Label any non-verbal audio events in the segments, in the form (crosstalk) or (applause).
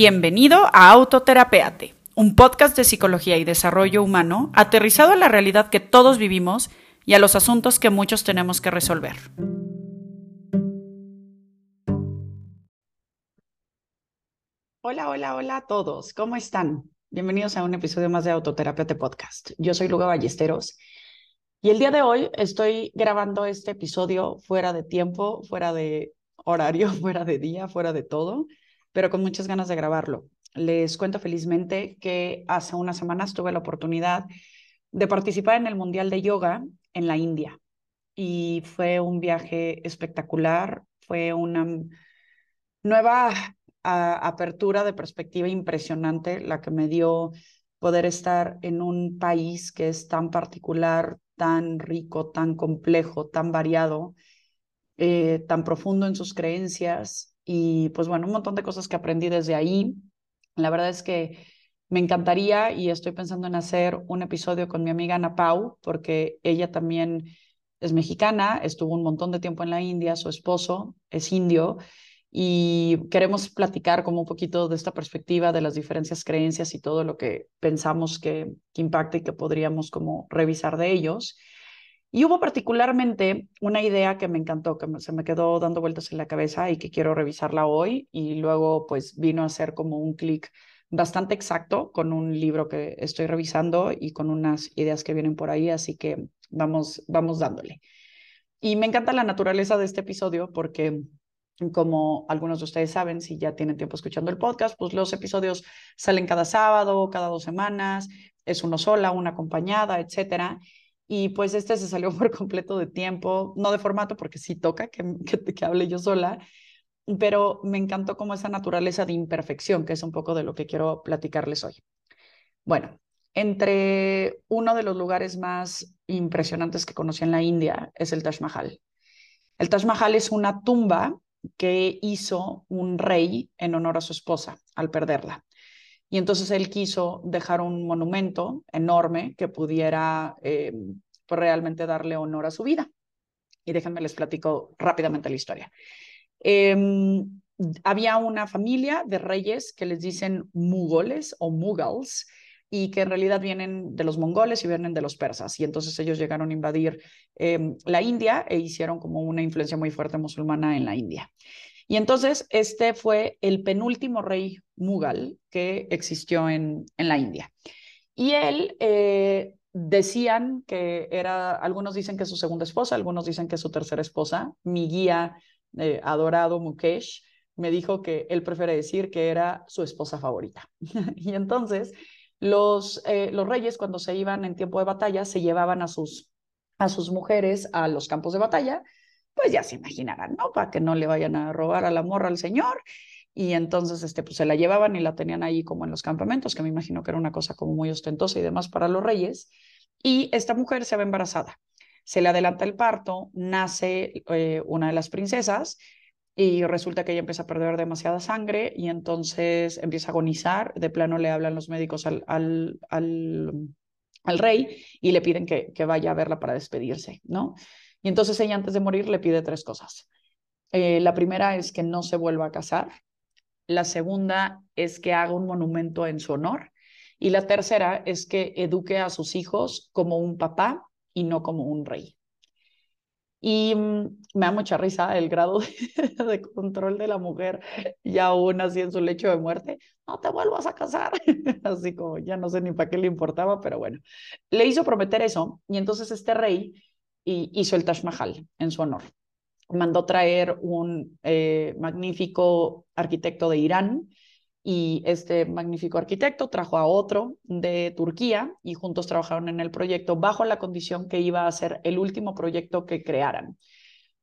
Bienvenido a Autoterapeate, un podcast de psicología y desarrollo humano aterrizado a la realidad que todos vivimos y a los asuntos que muchos tenemos que resolver. Hola, hola, hola a todos, ¿cómo están? Bienvenidos a un episodio más de Autoterapeate Podcast. Yo soy Luga Ballesteros y el día de hoy estoy grabando este episodio fuera de tiempo, fuera de horario, (laughs) fuera de día, fuera de todo pero con muchas ganas de grabarlo. Les cuento felizmente que hace unas semanas tuve la oportunidad de participar en el Mundial de Yoga en la India y fue un viaje espectacular, fue una nueva apertura de perspectiva impresionante la que me dio poder estar en un país que es tan particular, tan rico, tan complejo, tan variado, eh, tan profundo en sus creencias y pues bueno, un montón de cosas que aprendí desde ahí. La verdad es que me encantaría y estoy pensando en hacer un episodio con mi amiga Ana Pau, porque ella también es mexicana, estuvo un montón de tiempo en la India, su esposo es indio y queremos platicar como un poquito de esta perspectiva de las diferencias creencias y todo lo que pensamos que, que impacta y que podríamos como revisar de ellos. Y hubo particularmente una idea que me encantó, que se me quedó dando vueltas en la cabeza y que quiero revisarla hoy. Y luego pues vino a ser como un clic bastante exacto con un libro que estoy revisando y con unas ideas que vienen por ahí. Así que vamos, vamos dándole. Y me encanta la naturaleza de este episodio porque como algunos de ustedes saben, si ya tienen tiempo escuchando el podcast, pues los episodios salen cada sábado, cada dos semanas, es uno sola, una acompañada, etcétera. Y pues este se salió (laughs) por completo de tiempo, no de formato, porque sí toca que, que, hable yo sola, pero me encantó como esa naturaleza de imperfección, que es un poco de lo que quiero platicarles hoy. Bueno, entre uno de los lugares más impresionantes que conocí en la India es el Taj Mahal. El Taj Mahal es una tumba que hizo un rey en honor a su esposa al perderla. Y entonces él quiso dejar un monumento enorme que pudiera eh, pues, realmente darle honor a su vida. Y déjenme les platico rápidamente la historia. Em, había una familia de reyes que les dicen mugoles o mughals y que en realidad vienen de los mongoles y vienen de los persas. Y entonces ellos llegaron a invadir em, la India e hicieron como una influencia muy fuerte musulmana en la India. Y entonces este fue el penúltimo rey mughal que existió en, en la India. Y él eh, decían que era, algunos dicen que su segunda esposa, algunos dicen que su tercera esposa. Mi guía eh, adorado Mukesh me dijo que él prefiere decir que era su esposa favorita. (laughs) y entonces los, eh, los reyes cuando se iban en tiempo de batalla se llevaban a sus, a sus mujeres a los campos de batalla pues ya se imaginarán, ¿no? Para que no le vayan a robar a la morra al señor. Y entonces, este, pues se la llevaban y la tenían ahí como en los campamentos, que me imagino que era una cosa como muy ostentosa y demás para los reyes. Y esta mujer se ve embarazada. Se le adelanta el parto, nace eh, una de las princesas y resulta que ella empieza a perder demasiada sangre y entonces empieza a agonizar. De plano le hablan los médicos al, al, al, al rey y le piden que, que vaya a verla para despedirse, ¿no? Y entonces ella antes de morir le pide tres cosas. Eh, la primera es que no se vuelva a casar. La segunda es que haga un monumento en su honor. Y la tercera es que eduque a sus hijos como un papá y no como un rey. Y mm, me da mucha risa el grado (laughs) de, control de la mujer, ya aún así en su lecho de muerte. No te vuelvas a casar. (laughs) Así como ya no sé ni para qué le importaba, pero bueno. Le hizo prometer eso. Y entonces este rey y hizo el Taj Mahal en su honor. Mandó traer un eh, magnífico arquitecto de Irán y este magnífico arquitecto trajo a otro de Turquía y juntos trabajaron en el proyecto bajo la condición que iba a ser el último proyecto que crearan,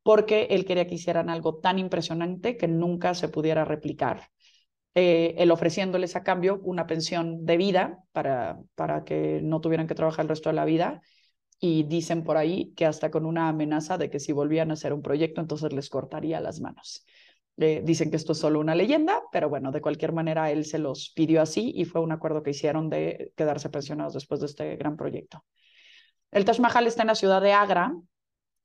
porque él quería que hicieran algo tan impresionante que nunca se pudiera replicar. Eh, él ofreciéndoles a cambio una pensión de vida para, para que no tuvieran que trabajar el resto de la vida y dicen por ahí que hasta con una amenaza de que si volvían a hacer un proyecto, entonces les cortaría las manos. Eh, dicen que esto es solo una leyenda, pero bueno, de cualquier manera él se los pidió así y fue un acuerdo que hicieron de quedarse pensionados después de este gran proyecto. El Taj Mahal está en la ciudad de Agra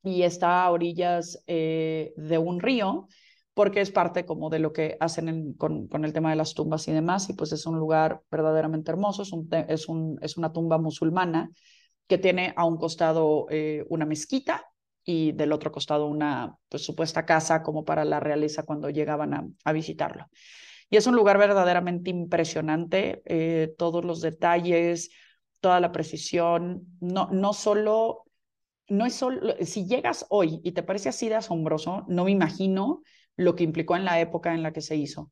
y está a orillas eh, de un río porque es parte como de lo que hacen con, con, el tema de las tumbas y demás, y pues es un lugar verdaderamente hermoso, es, un, es, un, es una tumba musulmana que tiene a un costado eh, una mezquita y del otro costado una pues, supuesta casa como para la realeza cuando llegaban a, visitarlo. Y es un lugar verdaderamente impresionante, eh, todos los detalles, toda la precisión, no, no solo, no es solo, si llegas hoy y te parece así de asombroso, no me imagino lo que implicó en la época en la que se hizo.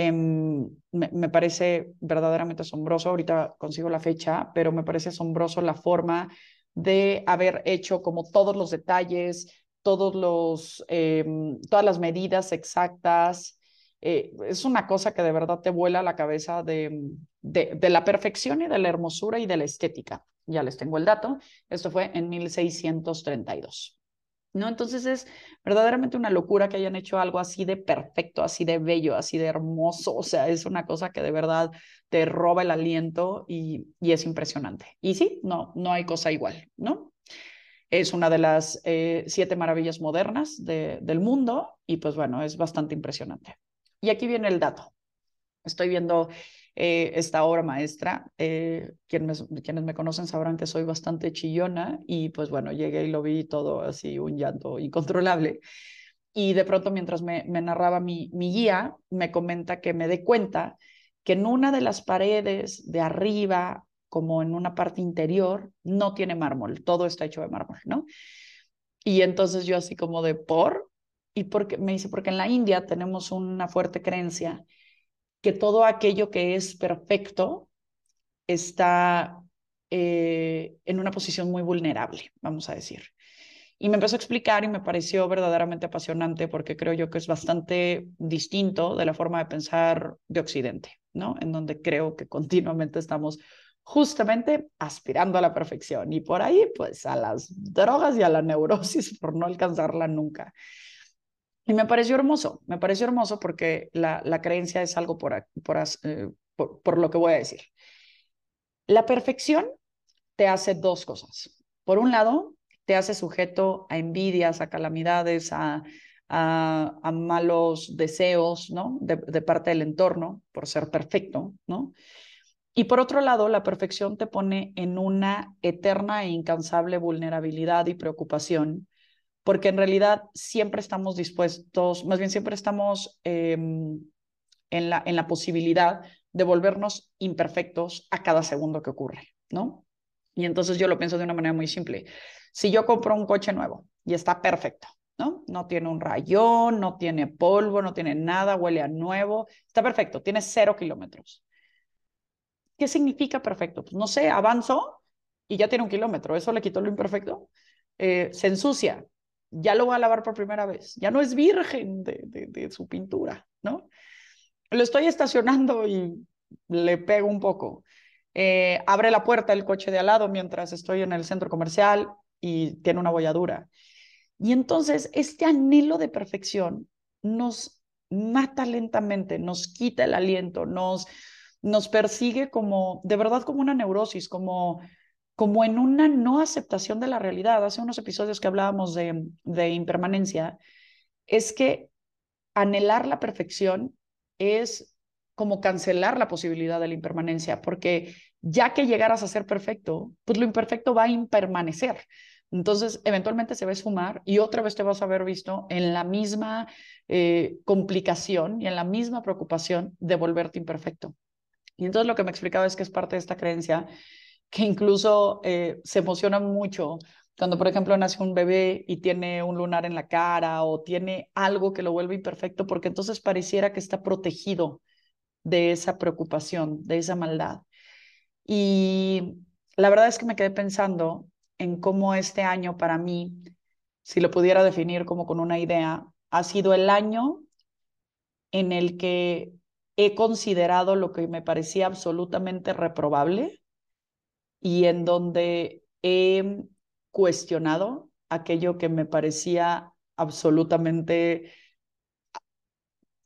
Em, me, parece verdaderamente asombroso, ahorita consigo la fecha, pero me parece asombroso la forma de haber hecho como todos los detalles, todos los, em, todas las medidas exactas. Eh, es una cosa que de verdad te vuela la cabeza de, de, de la perfección y de la hermosura y de la estética. Ya les tengo el dato. Esto fue en 1632. ¿No? Entonces es verdaderamente una locura que hayan hecho algo así de perfecto, así de bello, así de hermoso, o sea, es una cosa que de verdad te roba el aliento y, y es impresionante. Y sí, no, no hay cosa igual, ¿no? Es una de las eh, siete maravillas modernas de, del mundo y pues bueno, es bastante impresionante. Y aquí viene el dato. Estoy viendo eh, esta obra maestra. Eh, quienes, quienes me conocen sabrán que soy bastante chillona y pues bueno, llegué y lo vi todo así, un llanto incontrolable. Y de pronto mientras me, me narraba mi, mi guía, me comenta que me dé cuenta que en una de las paredes de arriba, como en una parte interior, no tiene mármol, todo está hecho de mármol, ¿no? Y entonces yo así como de por, y porque me dice, porque en la India tenemos una fuerte creencia que todo aquello que es perfecto está eh, en una posición muy vulnerable, vamos a decir. Y me empezó a explicar y me pareció verdaderamente apasionante porque creo yo que es bastante distinto de la forma de pensar de Occidente, ¿no? En donde creo que continuamente estamos justamente aspirando a la perfección y por ahí pues a las drogas y a la neurosis por no alcanzarla nunca. Y me pareció hermoso, me pareció hermoso porque la, la creencia es algo por, eh, por, por lo que voy a decir. La perfección te hace dos cosas. Por un lado, te hace sujeto a envidias, a calamidades, a, a, a malos deseos, ¿no? De, de, parte del entorno por ser perfecto, ¿no? Y por otro lado, la perfección te pone en una eterna e incansable vulnerabilidad y preocupación porque en realidad siempre estamos dispuestos, más bien siempre estamos eh, en, la, en la posibilidad de volvernos imperfectos a cada segundo que ocurre, ¿no? Y entonces yo lo pienso de una manera muy simple. Si yo compro un coche nuevo y está perfecto, ¿no? No tiene un rayón, no tiene polvo, no tiene nada, huele a nuevo, está perfecto, tiene cero kilómetros. ¿Qué significa perfecto? Pues no sé, avanzo y ya tiene un kilómetro, ¿eso le quitó lo imperfecto? Eh, se ensucia, ya lo va a lavar por primera vez, ya no es virgen de, su pintura, ¿no? Lo estoy estacionando y le pego un poco. Eh, abre la puerta el coche de al lado mientras estoy en el centro comercial y tiene una bolladura. Y entonces este anhelo de perfección nos mata lentamente, nos quita el aliento, nos, nos persigue como, de verdad, como una neurosis, como como en una no aceptación de la realidad. Hace unos episodios que hablábamos de, impermanencia, es que anhelar la perfección es como cancelar la posibilidad de la impermanencia, porque ya que llegaras a ser perfecto, pues lo imperfecto va a impermanecer. Entonces, eventualmente se va a esfumar y otra vez te vas a haber visto en la misma eh, complicación y en la misma preocupación de volverte imperfecto. Y entonces lo que me explicaba es que es parte de esta creencia que incluso eh, se emocionan mucho cuando, por ejemplo, nace un bebé y tiene un lunar en la cara o tiene algo que lo vuelve imperfecto, porque entonces pareciera que está protegido de esa preocupación, de esa maldad. Y la verdad es que me quedé pensando en cómo este año para mí, si lo pudiera definir como con una idea, ha sido el año en el que he considerado lo que me parecía absolutamente reprobable y en donde he cuestionado aquello que me parecía absolutamente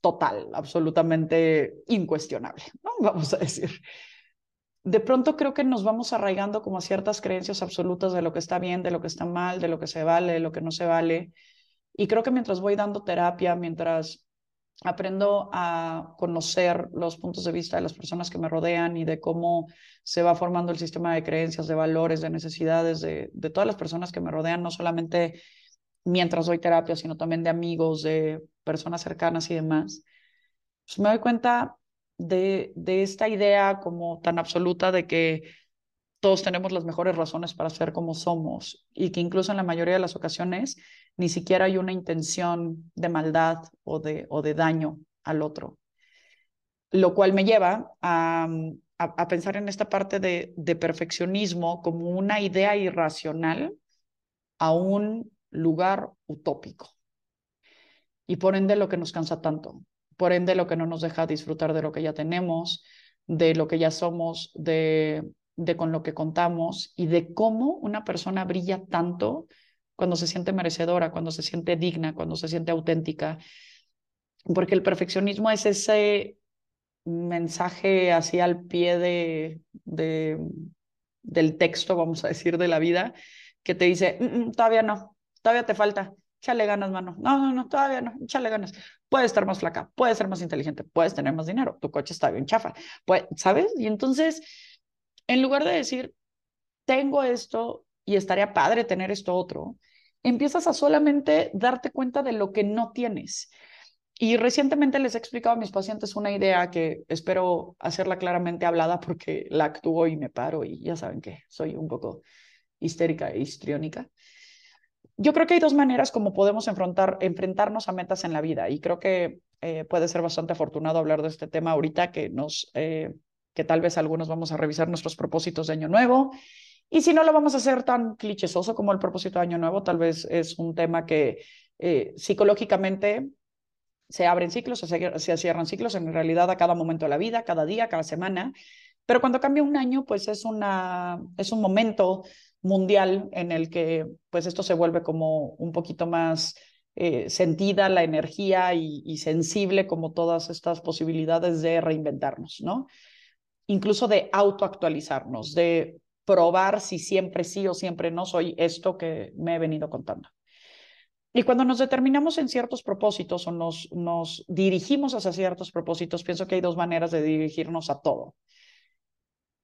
total, absolutamente incuestionable, ¿no? (laughs) Vamos a decir. De pronto creo que nos vamos arraigando como a ciertas creencias absolutas de lo que está bien, de lo que está mal, de lo que se vale, de lo que no se vale. Y creo que mientras voy dando terapia, mientras aprendo a conocer los puntos de vista de las personas que me rodean y de cómo se va formando el sistema de creencias, de valores, de necesidades de, de todas las personas que me rodean, no solamente mientras doy terapia, sino también de amigos, de personas cercanas y demás. Pues me doy cuenta de, de esta idea como tan absoluta de que todos tenemos las mejores razones para ser como somos y que incluso en la mayoría de las ocasiones ni siquiera hay una intención de maldad o de, o de daño al otro. Lo cual me lleva a, a, pensar en esta parte de, de perfeccionismo como una idea irracional a un lugar utópico. Y por ende lo que nos cansa tanto, por ende lo que no nos deja disfrutar de lo que ya tenemos, de lo que ya somos, de de con lo que contamos y de cómo una persona brilla tanto cuando se siente merecedora, cuando se siente digna, cuando se siente auténtica. Porque el perfeccionismo es ese mensaje así al pie de, de del texto, vamos a decir, de la vida, que te dice, mm, mm, todavía no, todavía te falta, échale ganas, mano. No, no, no, todavía no, échale ganas. Puedes estar más flaca, puedes ser más inteligente, puedes tener más dinero, tu coche está bien chafa, pues, ¿sabes? Y entonces en lugar de decir, tengo esto y estaría padre tener esto otro, empiezas a solamente darte cuenta de lo que no tienes. Y recientemente les he explicado a mis pacientes una idea que espero hacerla claramente hablada porque la actúo y me paro y ya saben que soy un poco histérica e histriónica. Yo creo que hay dos maneras como podemos enfrentar, enfrentarnos a metas en la vida y creo que eh, puede ser bastante afortunado hablar de este tema ahorita que nos eh, que tal vez algunos vamos a revisar nuestros propósitos de año nuevo. Y si no lo vamos a hacer tan clichésoso como el propósito de año nuevo, tal vez es un tema que eh, psicológicamente se abren ciclos, se, cierran ciclos en realidad a cada momento de la vida, cada día, cada semana. Pero cuando cambia un año, pues es, una, es un momento mundial en el que pues esto se vuelve como un poquito más eh, sentida la energía y, sensible como todas estas posibilidades de reinventarnos, ¿no? Incluso de autoactualizarnos, de probar si siempre sí o siempre no soy esto que me he venido contando. Y cuando nos determinamos en ciertos propósitos o nos, nos dirigimos hacia ciertos propósitos, pienso que hay dos maneras de dirigirnos a todo.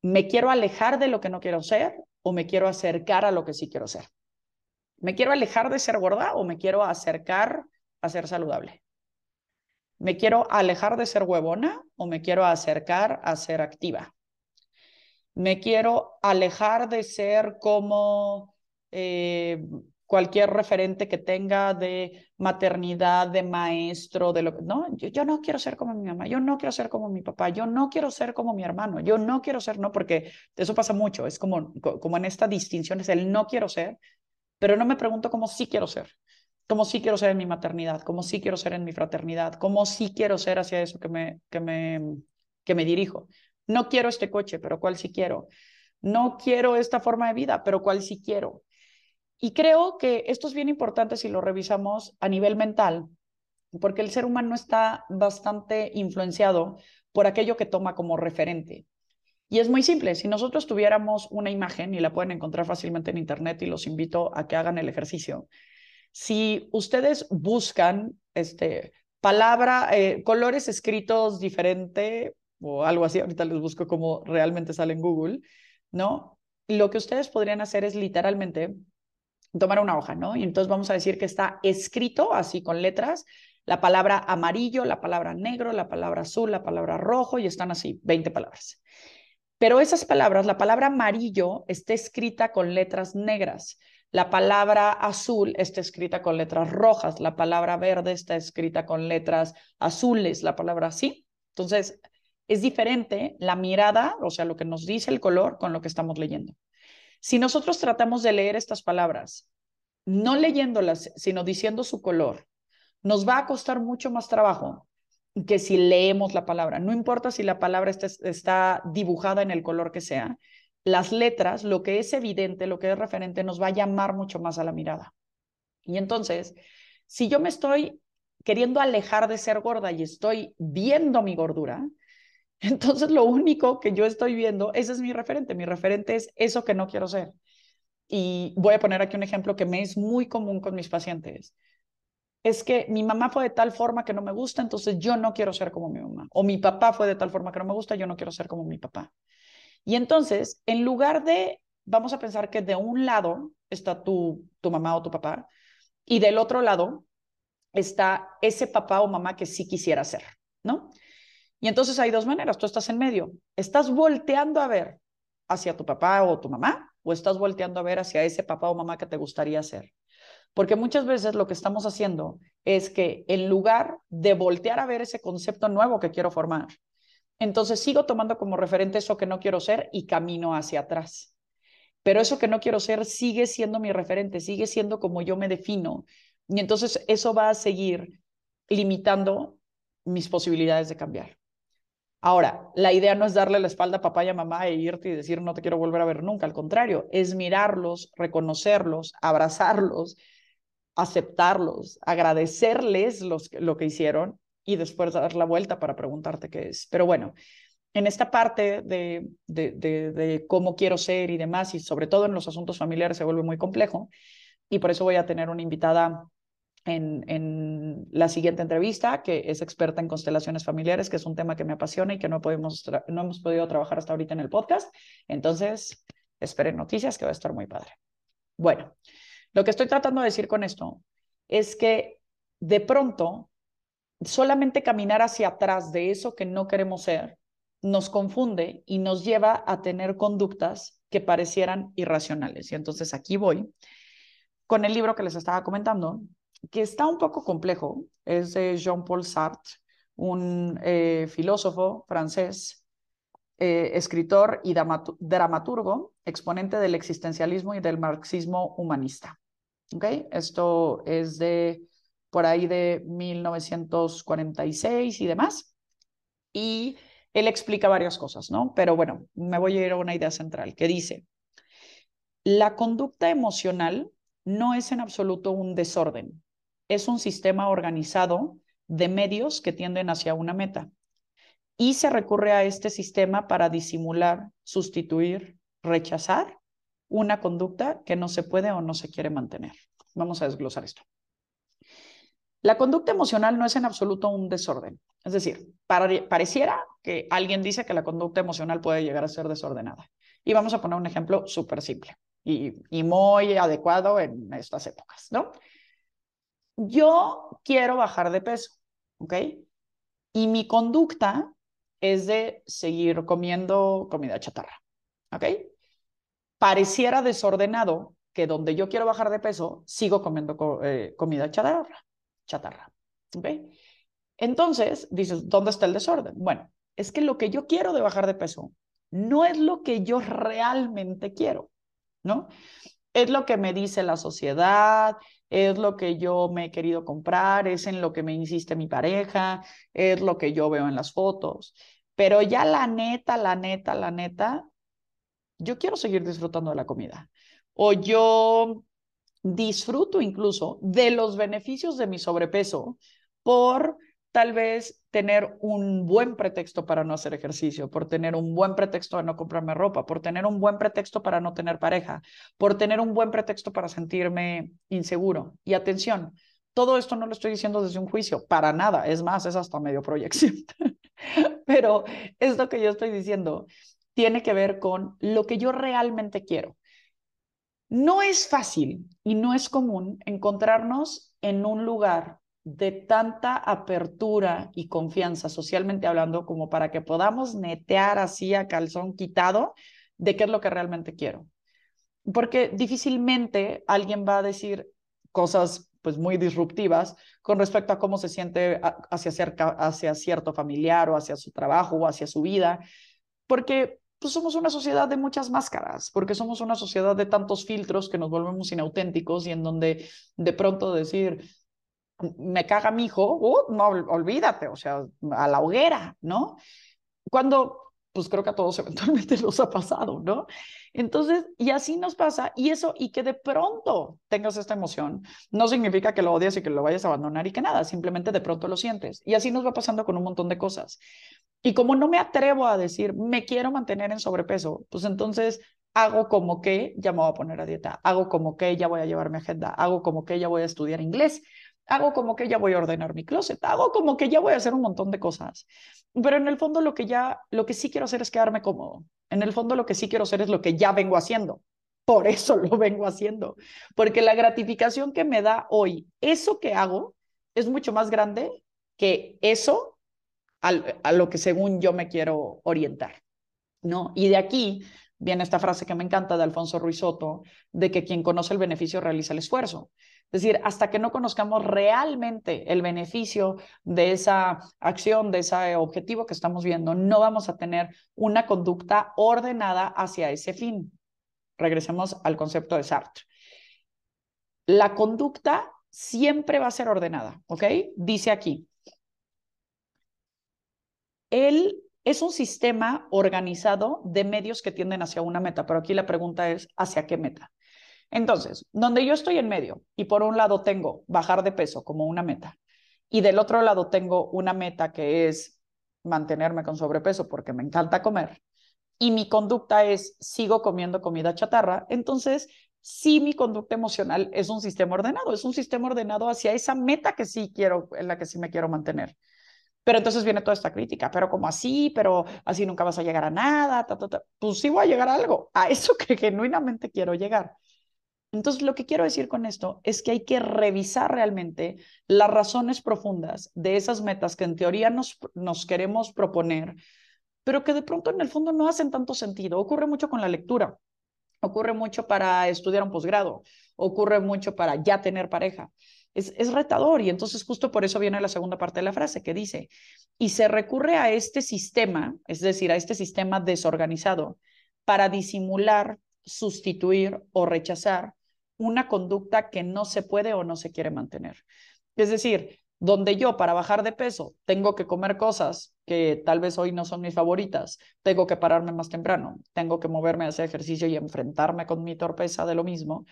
¿Me quiero alejar de lo que no quiero ser o me quiero acercar a lo que sí quiero ser? ¿Me quiero alejar de ser gorda o me quiero acercar a ser saludable? ¿Me quiero alejar de ser huevona o me quiero acercar a ser activa? ¿Me quiero alejar de ser como eh, cualquier referente que tenga de maternidad, de maestro, de lo que... No, yo, no quiero ser como mi mamá, yo no quiero ser como mi papá, yo no quiero ser como mi hermano, yo no quiero ser, no, porque eso pasa mucho, es como, como en esta distinción, es el no quiero ser, pero no me pregunto cómo sí quiero ser como sí quiero ser en mi maternidad, como sí quiero ser en mi fraternidad, como sí quiero ser hacia eso que me, que me, que me dirijo. No quiero este coche, pero cuál sí quiero. No quiero esta forma de vida, pero cuál sí quiero. Y creo que esto es bien importante si lo revisamos a nivel mental, porque el ser humano está bastante influenciado por aquello que toma como referente. Y es muy simple, si nosotros tuviéramos una imagen, y la pueden encontrar fácilmente en Internet, y los invito a que hagan el ejercicio, si ustedes buscan este, palabra, eh, colores escritos diferente o algo así, ahorita les busco como realmente sale en Google, ¿no? Lo que ustedes podrían hacer es literalmente tomar una hoja, ¿no? Y entonces vamos a decir que está escrito así con letras la palabra amarillo, la palabra negro, la palabra azul, la palabra rojo y están así 20 palabras. Pero esas palabras, la palabra amarillo está escrita con letras negras. La palabra azul está escrita con letras rojas, la palabra verde está escrita con letras azules, la palabra así. Entonces, es diferente la mirada, o sea, lo que nos dice el color con lo que estamos leyendo. Si nosotros tratamos de leer estas palabras, no leyéndolas, sino diciendo su color, nos va a costar mucho más trabajo que si leemos la palabra. No importa si la palabra está, está dibujada en el color que sea, las letras, lo que es evidente, lo que es referente, nos va a llamar mucho más a la mirada. Y entonces, si yo me estoy queriendo alejar de ser gorda y estoy viendo mi gordura, (laughs) entonces lo único que yo estoy viendo, ese es mi referente. Mi referente es eso que no quiero ser. Y voy a poner aquí un ejemplo que me es muy común con mis pacientes. es que mi mamá fue de tal forma que no me gusta, entonces yo no quiero ser como mi mamá. O mi papá fue de tal forma que no me gusta, yo no quiero ser como mi papá. Y entonces, en lugar de, vamos a pensar que de un lado está tu, tu mamá o tu papá, y del otro lado está ese papá o mamá que sí quisiera ser, ¿no? Y entonces hay dos maneras, tú estás en medio, estás volteando a ver hacia tu papá o tu mamá, o estás volteando a ver hacia ese papá o mamá que te gustaría ser. Porque muchas veces lo que estamos haciendo es que en lugar de voltear a ver ese concepto nuevo que quiero formar, entonces sigo tomando como referente eso que no quiero ser y camino hacia atrás. Pero eso que no quiero ser sigue siendo mi referente, sigue siendo como yo me defino. Y entonces eso va a seguir limitando mis posibilidades de cambiar. Ahora, la idea no es darle la espalda a papá y a mamá e irte y decir no te quiero volver a ver nunca, al contrario, es mirarlos, reconocerlos, abrazarlos, aceptarlos, agradecerles los, lo que hicieron y después dar la vuelta para preguntarte qué es. Pero bueno, en esta parte de, de, de, cómo quiero ser y demás, y sobre todo en los asuntos familiares se vuelve muy complejo, y por eso voy a tener una invitada en, en, la siguiente entrevista, que es experta en constelaciones familiares, que es un tema que me apasiona y que no, podemos no hemos podido trabajar hasta ahorita en el podcast. Entonces, esperen noticias que va a estar muy padre. Bueno, lo que estoy tratando de decir con esto es que de pronto solamente caminar hacia atrás de eso que no queremos ser nos confunde y nos lleva a tener conductas que parecieran irracionales. Y entonces aquí voy con el libro que les estaba comentando, que está un poco complejo. Es de Jean-Paul Sartre, un eh, filósofo francés, eh, escritor y dramaturgo, exponente del existencialismo y del marxismo humanista. ¿Okay? Esto es de por ahí de 1946 y demás. Y él explica varias cosas, ¿no? Pero bueno, me voy a ir a una idea central que dice, la conducta emocional no es en absoluto un desorden, es un sistema organizado de medios que tienden hacia una meta. Y se recurre a este sistema para disimular, sustituir, rechazar una conducta que no se puede o no se quiere mantener. Vamos a desglosar esto. La conducta emocional no es en absoluto un desorden. Es decir, pareciera que alguien dice que la conducta emocional puede llegar a ser desordenada. Y vamos a poner un ejemplo súper simple y, muy adecuado en estas épocas, ¿no? Yo quiero bajar de peso, ¿ok? Y mi conducta es de seguir comiendo comida chatarra, ¿ok? Pareciera desordenado que donde yo quiero bajar de peso, sigo comiendo eh, comida chatarra chatarra. ¿Ok? Entonces, dices, ¿dónde está el desorden? Bueno, es que lo que yo quiero de bajar de peso no es lo que yo realmente quiero, ¿no? Es lo que me dice la sociedad, es lo que yo me he querido comprar, es en lo que me insiste mi pareja, es lo que yo veo en las fotos. Pero ya la neta, la neta, la neta, yo quiero seguir disfrutando de la comida. O yo disfruto incluso de los beneficios de mi sobrepeso por tal vez tener un buen pretexto para no hacer ejercicio, por tener un buen pretexto para no comprarme ropa, por tener un buen pretexto para no tener pareja, por tener un buen pretexto para sentirme inseguro. Y atención, todo esto no lo estoy diciendo desde un juicio, para nada, es más, es hasta medio proyección. (laughs) Pero esto que yo estoy diciendo tiene que ver con lo que yo realmente quiero. No es fácil y no es común encontrarnos en un lugar de tanta apertura y confianza socialmente hablando como para que podamos netear así a calzón quitado de qué es lo que realmente quiero. Porque difícilmente alguien va a decir cosas pues muy disruptivas con respecto a cómo se siente hacia, cerca, hacia cierto familiar o hacia su trabajo o hacia su vida, porque pues somos una sociedad de muchas máscaras, porque somos una sociedad de tantos filtros que nos volvemos inauténticos y en donde de pronto decir, me caga mi hijo, uh, no, olvídate, o sea, a la hoguera, ¿no? Cuando, pues creo que a todos (laughs) eventualmente nos ha pasado, ¿no? Entonces, y así nos pasa, y eso, y que de pronto tengas esta emoción, no significa que lo odies y que lo vayas a abandonar y que nada, simplemente de pronto lo sientes. Y así nos va pasando con un montón de cosas. Y como no me atrevo a decir, me quiero mantener en sobrepeso, pues entonces hago como que ya me voy a poner a dieta, hago como que ya voy a llevar mi agenda, hago como que ya voy a estudiar inglés, hago como que ya voy a ordenar mi closet, hago como que ya voy a hacer un montón de cosas, pero en el fondo lo que ya, lo que sí quiero hacer es quedarme cómodo. En el fondo lo que sí quiero hacer es lo que ya vengo haciendo. Por eso (laughs) lo vengo haciendo, porque la gratificación que me da hoy, eso que hago, es mucho más grande que eso a lo que según yo me quiero orientar. ¿no? Y de aquí viene esta frase que me encanta de Alfonso Ruiz Soto, de que quien conoce el beneficio realiza el esfuerzo. Es decir, hasta que no conozcamos realmente el beneficio de esa acción, de ese objetivo que estamos viendo, no vamos a tener una conducta ordenada hacia ese fin. Regresemos al concepto de Sartre. La conducta siempre va a ser ordenada, ¿ok? Dice aquí, él es un sistema organizado de medios que tienden hacia una meta, pero aquí la pregunta es, ¿hacia qué meta? Entonces, donde yo estoy en medio y por un lado tengo bajar de peso como una meta y del otro lado tengo una meta que es mantenerme con sobrepeso porque me encanta comer y mi conducta es sigo comiendo comida chatarra, entonces sí mi conducta emocional es un sistema ordenado, es un sistema ordenado hacia esa meta que sí quiero, en la que sí me quiero mantener. Pero entonces viene toda esta crítica, pero como así, pero así nunca vas a llegar a nada, pues sí voy a llegar a algo, a eso que genuinamente quiero llegar. Entonces, lo que quiero decir con esto es que hay que revisar realmente las razones profundas de esas metas que en teoría nos, nos queremos proponer, pero que de pronto en el fondo no hacen tanto sentido. Ocurre mucho con la lectura, ocurre mucho para estudiar un posgrado, ocurre mucho para ya tener pareja es, retador y entonces justo por eso viene la segunda parte de la frase que dice, y se recurre a este sistema, es decir, a este sistema desorganizado, para disimular, sustituir o rechazar una conducta que no se puede o no se quiere mantener. Es decir, donde yo para bajar de peso tengo que comer cosas que tal vez hoy no son mis favoritas, tengo que pararme más temprano, tengo que moverme a hacer ejercicio y enfrentarme con mi torpeza de lo mismo,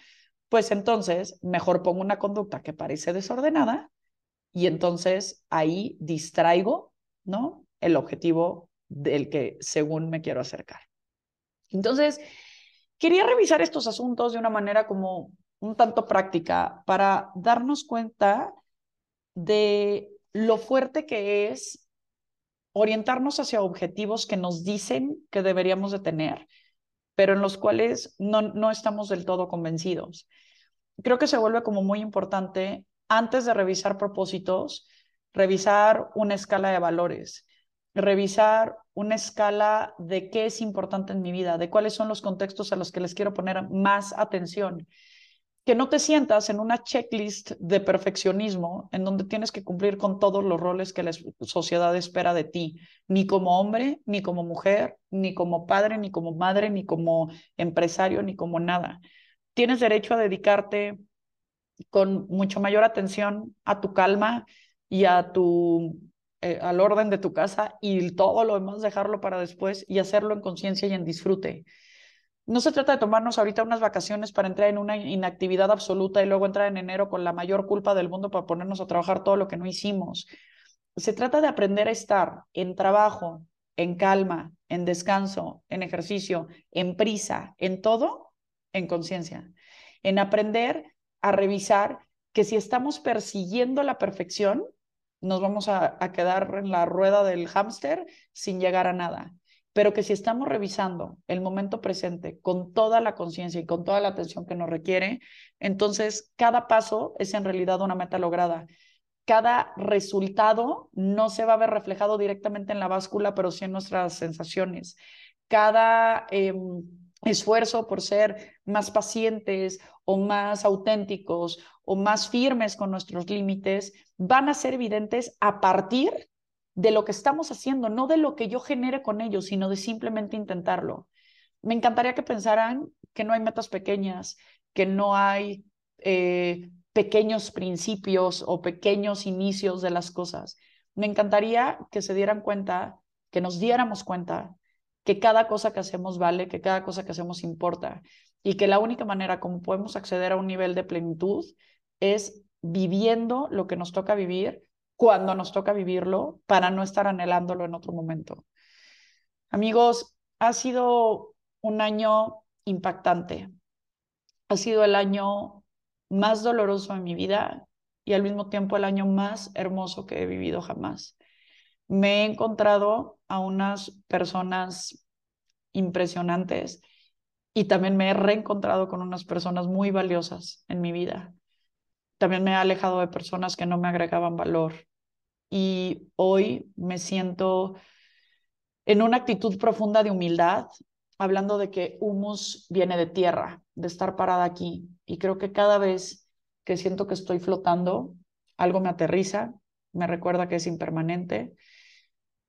pues entonces mejor pongo una conducta que parece desordenada y entonces ahí distraigo, ¿no? El objetivo del que según me quiero acercar. Entonces, quería revisar estos asuntos de una manera como un tanto práctica para darnos cuenta de lo fuerte que es orientarnos hacia objetivos que nos dicen que deberíamos de tener pero en los cuales no, no estamos del todo convencidos. Creo que se vuelve como muy importante, antes de revisar propósitos, revisar una escala de valores, revisar una escala de qué es importante en mi vida, de cuáles son los contextos a los que les quiero poner más atención que no te sientas en una checklist de perfeccionismo en donde tienes que cumplir con todos los roles que la sociedad espera de ti, ni como hombre, ni como mujer, ni como padre, ni como madre, ni como empresario, ni como nada. Tienes derecho a dedicarte con mucho mayor atención a tu calma y a tu eh, al orden de tu casa y todo lo demás dejarlo para después y hacerlo en conciencia y en disfrute. No se trata de tomarnos ahorita unas vacaciones para entrar en una inactividad absoluta y luego entrar en enero con la mayor culpa del mundo para ponernos a trabajar todo lo que no hicimos. Se trata de aprender a estar en trabajo, en calma, en descanso, en ejercicio, en prisa, en todo, en conciencia. En aprender a revisar que si estamos persiguiendo la perfección, nos vamos a, a quedar en la rueda del hámster sin llegar a nada pero que si estamos revisando el momento presente con toda la conciencia y con toda la atención que nos requiere, entonces cada paso es en realidad una meta lograda. Cada resultado no se va a ver reflejado directamente en la báscula, pero sí en nuestras sensaciones. Cada em, esfuerzo por ser más pacientes o más auténticos o más firmes con nuestros límites van a ser evidentes a partir de lo que estamos haciendo, no de lo que yo genere con ellos, sino de simplemente intentarlo. Me encantaría que pensaran que no hay metas pequeñas, que no hay eh, pequeños principios o pequeños inicios de las cosas. Me encantaría que se dieran cuenta, que nos diéramos cuenta que cada cosa que hacemos vale, que cada cosa que hacemos importa y que la única manera como podemos acceder a un nivel de plenitud es viviendo lo que nos toca vivir cuando nos toca vivirlo para no estar anhelándolo en otro momento. Amigos, ha sido un año impactante. Ha sido el año más doloroso de mi vida y al mismo tiempo el año más hermoso que he vivido jamás. Me he encontrado a unas personas impresionantes y también me he reencontrado con unas personas muy valiosas en mi vida. También me he alejado de personas que no me agregaban valor y hoy me siento en una actitud profunda de humildad, hablando de que humus viene de tierra, de estar parada aquí. Y creo que cada vez que siento que estoy flotando, algo me aterriza, me recuerda que es impermanente,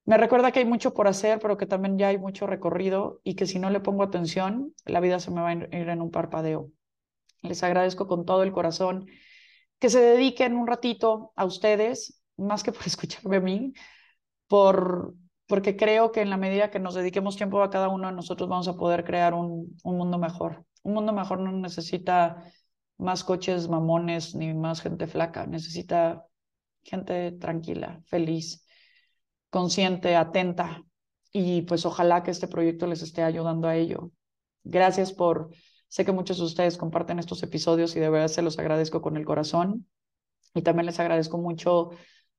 me recuerda que hay mucho por hacer, pero que también ya hay mucho recorrido y que si no le pongo atención, la vida se me va a ir en un parpadeo. Les agradezco con todo el corazón que se dediquen un ratito a ustedes, más que por (laughs) escucharme a mí, por, porque creo que en la medida que nos dediquemos tiempo a cada uno de nosotros vamos a poder crear un, un mundo mejor. Un mundo mejor no necesita más coches mamones ni más gente flaca, necesita gente tranquila, feliz, consciente, atenta. Y pues ojalá que este proyecto les esté ayudando a ello. Gracias por, sé que muchos de ustedes comparten estos episodios y de verdad se los agradezco con el corazón. Y también les agradezco mucho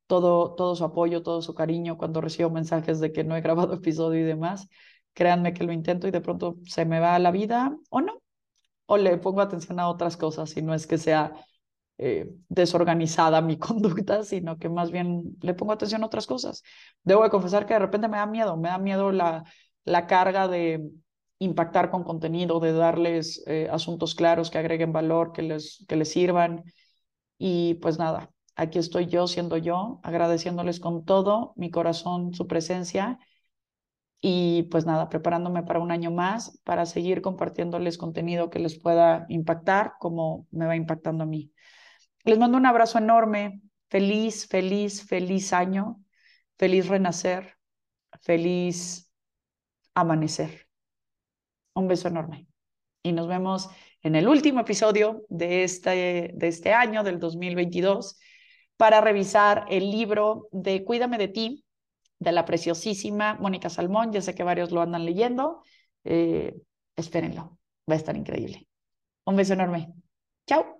todo, todo su apoyo, todo su cariño cuando recibo mensajes de que no he grabado (laughs) episodio y demás. Créanme que lo intento y de pronto se me va la vida o no, o le pongo atención a otras cosas y no es que sea eh, desorganizada (laughs) mi conducta, sino que más bien le pongo atención a otras cosas. Debo de confesar que de repente me da miedo, me da miedo la, la carga de impactar con contenido, de darles eh, asuntos claros que agreguen valor, que les, que les sirvan. Y pues nada, aquí estoy yo siendo yo, agradeciéndoles con todo mi corazón su presencia y pues nada, preparándome para un año más, para seguir compartiéndoles contenido que les pueda impactar como me va impactando a mí. Les mando un abrazo enorme, feliz, feliz, feliz año, feliz renacer, feliz amanecer. Un beso enorme y nos vemos en el último episodio de este, de este año, del 2022 para revisar el libro de Cuídame de ti, de la preciosísima Mónica Salmón. Ya sé que varios lo andan leyendo. Eh, espérenlo, va a estar increíble. Un beso enorme. Chao.